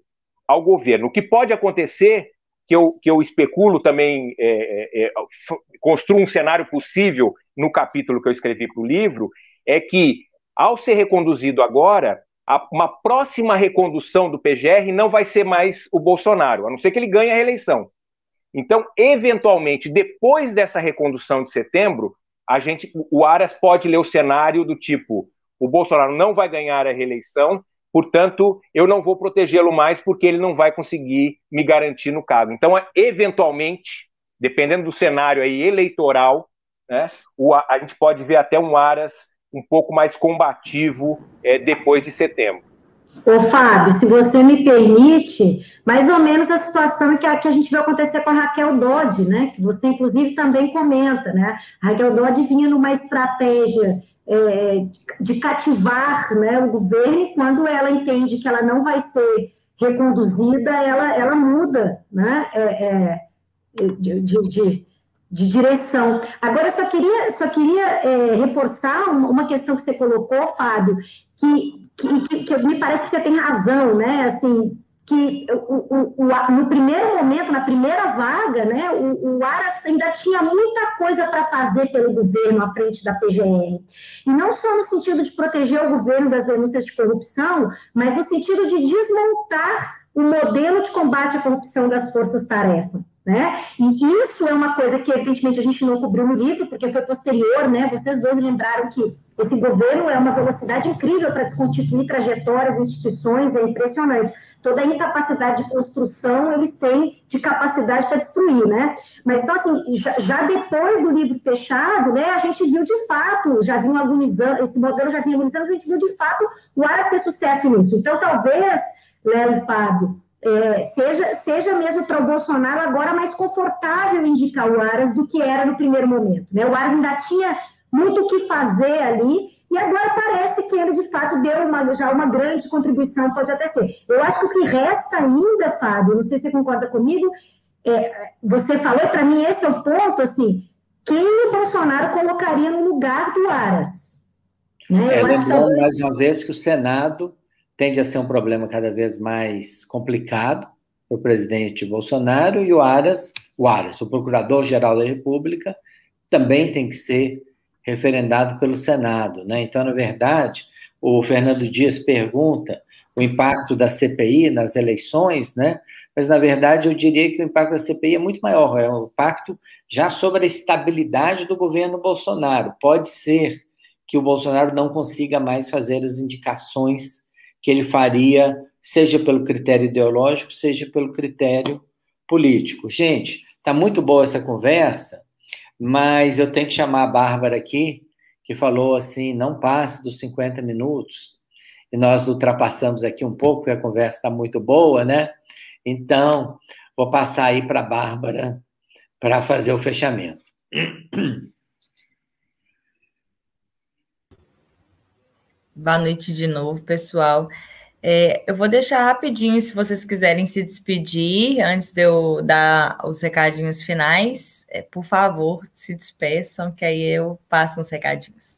ao governo. O que pode acontecer, que eu, que eu especulo também, é, é, é construo um cenário possível no capítulo que eu escrevi para o livro, é que, ao ser reconduzido agora, a, uma próxima recondução do PGR não vai ser mais o Bolsonaro, a não ser que ele ganhe a reeleição. Então, eventualmente, depois dessa recondução de setembro, a gente, o Aras pode ler o cenário do tipo: o Bolsonaro não vai ganhar a reeleição, portanto, eu não vou protegê-lo mais porque ele não vai conseguir me garantir no cargo. Então, eventualmente, dependendo do cenário aí eleitoral, né, o, a gente pode ver até um Aras um pouco mais combativo é, depois de setembro. Ô, Fábio, se você me permite, mais ou menos a situação que a, que a gente viu acontecer com a Raquel Dodge, né? Que você, inclusive, também comenta, né? A Raquel Dodge vinha numa estratégia é, de cativar né, o governo, e quando ela entende que ela não vai ser reconduzida, ela, ela muda, né? É, é, de, de, de, de, direção. Agora, só queria, só queria é, reforçar uma questão que você colocou, Fábio, que que, que, que, me parece que você tem razão, né? Assim, que o, o, o, no primeiro momento, na primeira vaga, né, o, o Aras ainda tinha muita coisa para fazer pelo governo à frente da PGR. E não só no sentido de proteger o governo das denúncias de corrupção, mas no sentido de desmontar o modelo de combate à corrupção das forças-tarefa. Né? E isso é uma coisa que, evidentemente, a gente não cobriu no livro, porque foi posterior, né? Vocês dois lembraram que esse governo é uma velocidade incrível para desconstituir trajetórias, instituições, é impressionante. Toda a incapacidade de construção eles têm de capacidade para destruir, né? Mas, então, assim, já, já, depois do livro fechado, né, a gente viu de fato, já vinha agonizando, esse modelo já vinha agonizando, a gente viu de fato o Aras ter sucesso nisso. Então, talvez, Léo e Fábio, é, seja, seja mesmo para o Bolsonaro agora mais confortável indicar o Aras do que era no primeiro momento. Né? O Aras ainda tinha muito o que fazer ali, e agora parece que ele, de fato, deu uma, já uma grande contribuição, pode até ser. Eu acho que o que resta ainda, Fábio, não sei se você concorda comigo, é, você falou, para mim, esse é o ponto, assim, quem o Bolsonaro colocaria no lugar do Aras? Né? É, lembrando que... mais uma vez que o Senado tende a ser um problema cada vez mais complicado para o presidente Bolsonaro e o Aras, o Aras, o Procurador-Geral da República, também tem que ser referendado pelo Senado, né? Então, na verdade, o Fernando Dias pergunta o impacto da CPI nas eleições, né? Mas, na verdade, eu diria que o impacto da CPI é muito maior, é um impacto já sobre a estabilidade do governo Bolsonaro. Pode ser que o Bolsonaro não consiga mais fazer as indicações que ele faria, seja pelo critério ideológico, seja pelo critério político. Gente, tá muito boa essa conversa, mas eu tenho que chamar a Bárbara aqui, que falou assim: não passe dos 50 minutos. E nós ultrapassamos aqui um pouco, porque a conversa está muito boa, né? Então, vou passar aí para a Bárbara para fazer o fechamento. Boa noite de novo, pessoal. É, eu vou deixar rapidinho, se vocês quiserem se despedir, antes de eu dar os recadinhos finais, é, por favor, se despeçam, que aí eu passo uns recadinhos.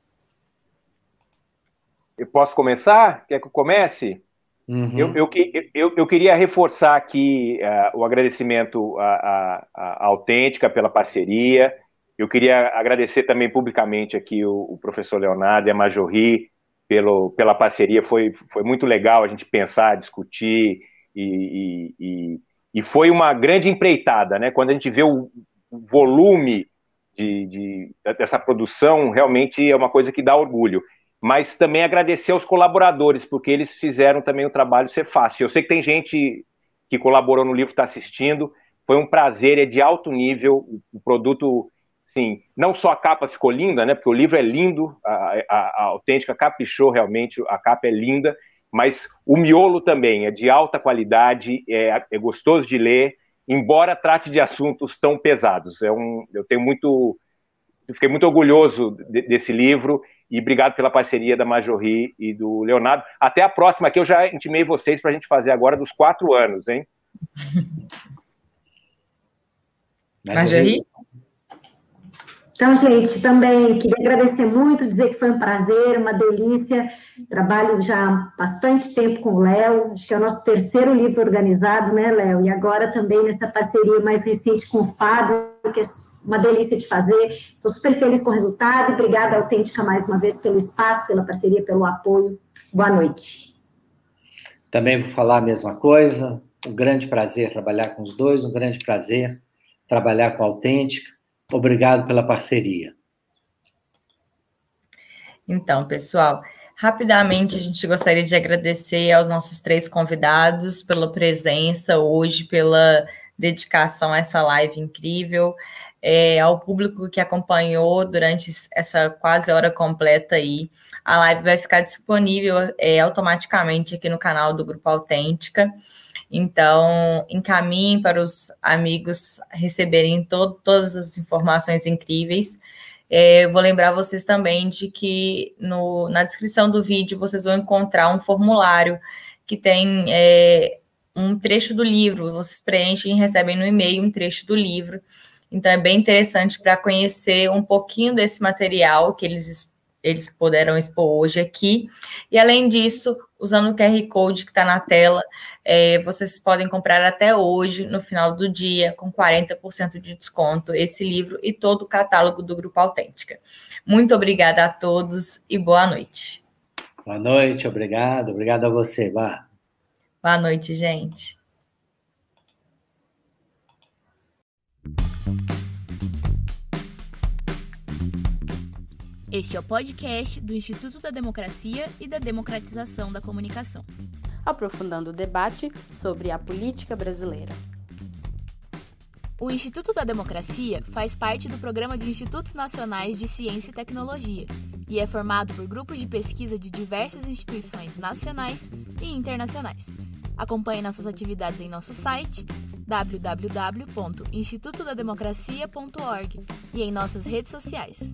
Eu posso começar? Quer que eu comece? Uhum. Eu, eu, eu, eu, queria reforçar aqui uh, o agradecimento à, à, à Autêntica pela parceria. Eu queria agradecer também publicamente aqui o, o professor Leonardo e a Majorri, pelo, pela parceria. Foi, foi muito legal a gente pensar, discutir e, e, e foi uma grande empreitada, né? Quando a gente vê o volume de, de, dessa produção, realmente é uma coisa que dá orgulho. Mas também agradecer aos colaboradores, porque eles fizeram também o trabalho ser fácil. Eu sei que tem gente que colaborou no livro, está assistindo. Foi um prazer, é de alto nível. O produto Sim, não só a capa ficou linda, né? Porque o livro é lindo, a, a, a autêntica caprichou realmente, a capa é linda, mas o miolo também é de alta qualidade, é, é gostoso de ler, embora trate de assuntos tão pesados. É um, eu tenho muito, eu fiquei muito orgulhoso de, desse livro e obrigado pela parceria da Majorri e do Leonardo. Até a próxima, que eu já intimei vocês para a gente fazer agora dos quatro anos, hein? Majorri? Então, gente, também queria agradecer muito, dizer que foi um prazer, uma delícia. Trabalho já há bastante tempo com o Léo, acho que é o nosso terceiro livro organizado, né, Léo? E agora também nessa parceria mais recente com o Fábio, que é uma delícia de fazer. Estou super feliz com o resultado. Obrigada, Autêntica, mais uma vez, pelo espaço, pela parceria, pelo apoio. Boa noite. Também vou falar a mesma coisa. Um grande prazer trabalhar com os dois, um grande prazer trabalhar com a Autêntica. Obrigado pela parceria. Então, pessoal, rapidamente a gente gostaria de agradecer aos nossos três convidados pela presença hoje, pela dedicação a essa live incrível, é, ao público que acompanhou durante essa quase hora completa aí. A live vai ficar disponível é, automaticamente aqui no canal do Grupo Autêntica. Então, encaminhem para os amigos receberem to todas as informações incríveis. É, vou lembrar vocês também de que no, na descrição do vídeo vocês vão encontrar um formulário que tem é, um trecho do livro. Vocês preenchem e recebem no e-mail um trecho do livro. Então é bem interessante para conhecer um pouquinho desse material que eles eles puderam expor hoje aqui. E além disso, usando o QR Code que está na tela, é, vocês podem comprar até hoje, no final do dia, com 40% de desconto, esse livro e todo o catálogo do Grupo Autêntica. Muito obrigada a todos e boa noite. Boa noite, obrigado. Obrigado a você, Vá. Boa noite, gente. Este é o podcast do Instituto da Democracia e da Democratização da Comunicação. Aprofundando o debate sobre a política brasileira. O Instituto da Democracia faz parte do Programa de Institutos Nacionais de Ciência e Tecnologia e é formado por grupos de pesquisa de diversas instituições nacionais e internacionais. Acompanhe nossas atividades em nosso site www.institutodademocracia.org e em nossas redes sociais.